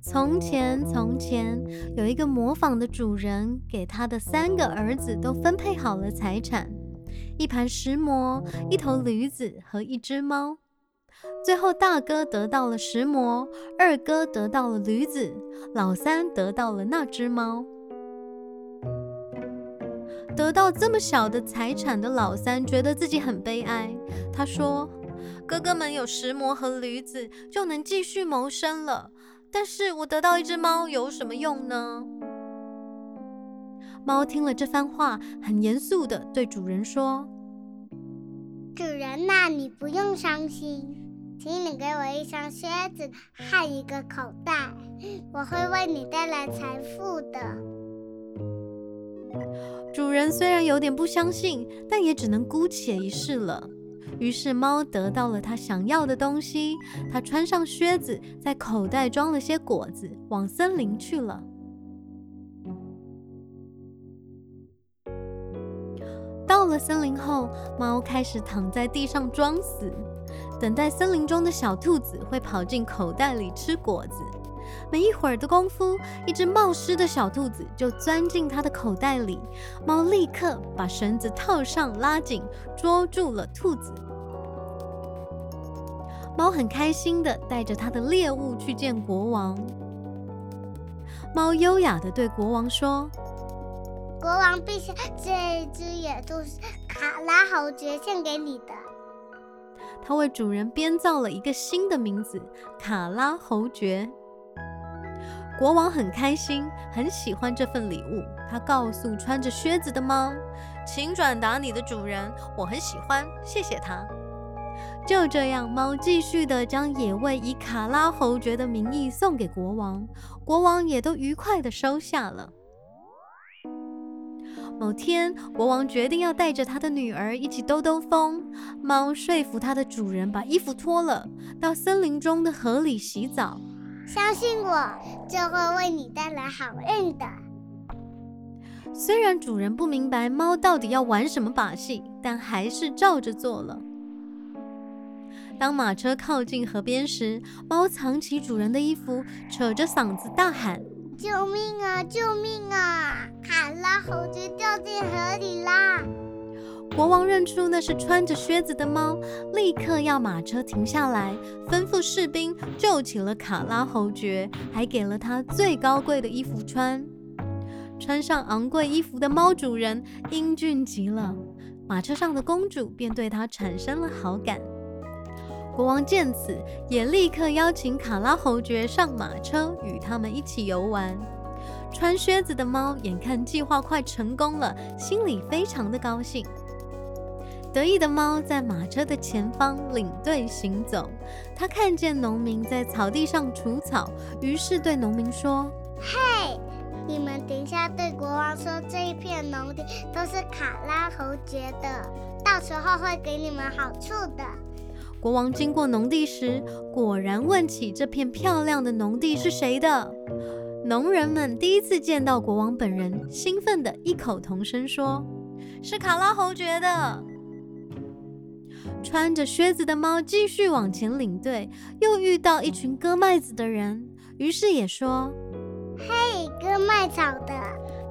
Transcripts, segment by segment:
从前，从前有一个模仿的主人，给他的三个儿子都分配好了财产：一盘石磨、一头驴子和一只猫。最后，大哥得到了石磨，二哥得到了驴子，老三得到了那只猫。得到这么小的财产的老三，觉得自己很悲哀。他说：“哥哥们有石磨和驴子，就能继续谋生了。”但是我得到一只猫有什么用呢？猫听了这番话，很严肃的对主人说：“主人呐，你不用伤心，请你给我一双靴子和一个口袋，我会为你带来财富的。”主人虽然有点不相信，但也只能姑且一试了。于是猫得到了它想要的东西，它穿上靴子，在口袋装了些果子，往森林去了。到了森林后，猫开始躺在地上装死，等待森林中的小兔子会跑进口袋里吃果子。没一会儿的功夫，一只冒失的小兔子就钻进它的口袋里，猫立刻把绳子套上，拉紧，捉住了兔子。猫很开心的带着它的猎物去见国王。猫优雅的对国王说：“国王陛下，这只野兔是卡拉侯爵献给你的。他为主人编造了一个新的名字——卡拉侯爵。”国王很开心，很喜欢这份礼物。他告诉穿着靴子的猫：“请转达你的主人，我很喜欢，谢谢他。”就这样，猫继续的将野味以卡拉侯爵的名义送给国王，国王也都愉快的收下了。某天，国王决定要带着他的女儿一起兜兜风。猫说服他的主人把衣服脱了，到森林中的河里洗澡。相信我，这会为你带来好运的。虽然主人不明白猫到底要玩什么把戏，但还是照着做了。当马车靠近河边时，猫藏起主人的衣服，扯着嗓子大喊：“救命啊！救命啊！卡拉猴子掉进河里啦！”国王认出那是穿着靴子的猫，立刻要马车停下来，吩咐士兵救起了卡拉侯爵，还给了他最高贵的衣服穿。穿上昂贵衣服的猫主人英俊极了，马车上的公主便对他产生了好感。国王见此，也立刻邀请卡拉侯爵上马车，与他们一起游玩。穿靴子的猫眼看计划快成功了，心里非常的高兴。得意的猫在马车的前方领队行走，它看见农民在草地上除草，于是对农民说：“嘿，你们等一下对国王说，这一片农地都是卡拉侯爵的，到时候会给你们好处的。”国王经过农地时，果然问起这片漂亮的农地是谁的。农人们第一次见到国王本人，兴奋地异口同声说：“是卡拉侯爵的。”穿着靴子的猫继续往前领队，又遇到一群割麦子的人，于是也说：“嘿，割麦草的，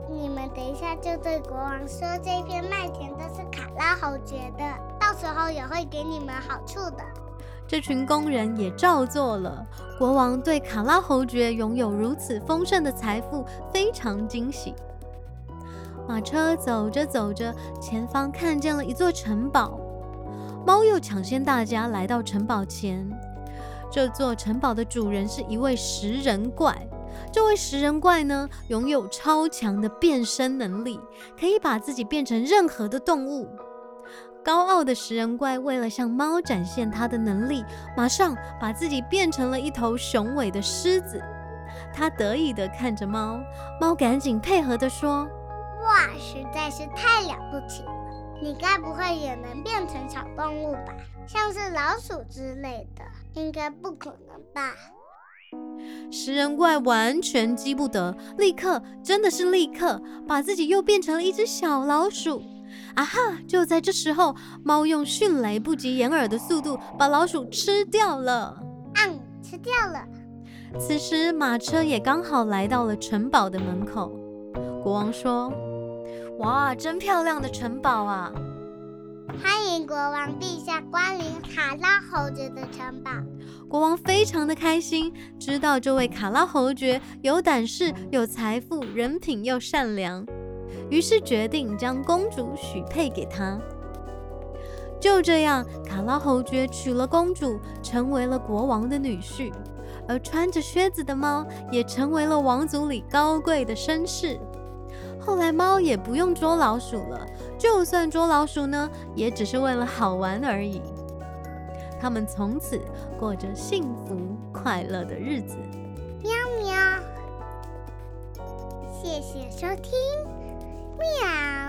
你们等一下就对国王说，这片麦田都是卡拉侯爵的。”到时候也会给你们好处的。这群工人也照做了。国王对卡拉侯爵拥有如此丰盛的财富非常惊喜。马车走着走着，前方看见了一座城堡。猫又抢先大家来到城堡前。这座城堡的主人是一位食人怪。这位食人怪呢，拥有超强的变身能力，可以把自己变成任何的动物。高傲的食人怪为了向猫展现他的能力，马上把自己变成了一头雄伟的狮子。他得意地看着猫，猫赶紧配合地说：“哇，实在是太了不起了！你该不会也能变成动物吧？像是老鼠之类的？应该不可能吧？”食人怪完全激不得，立刻，真的是立刻，把自己又变成了一只小老鼠。啊哈！就在这时候，猫用迅雷不及掩耳的速度把老鼠吃掉了。嗯，吃掉了。此时，马车也刚好来到了城堡的门口。国王说：“哇，真漂亮的城堡啊！欢迎国王陛下光临卡拉侯爵的城堡。”国王非常的开心，知道这位卡拉侯爵有胆识、有财富、人品又善良。于是决定将公主许配给他。就这样，卡拉侯爵娶了公主，成为了国王的女婿，而穿着靴子的猫也成为了王族里高贵的绅士。后来，猫也不用捉老鼠了，就算捉老鼠呢，也只是为了好玩而已。他们从此过着幸福快乐的日子。喵喵，谢谢收听。喵。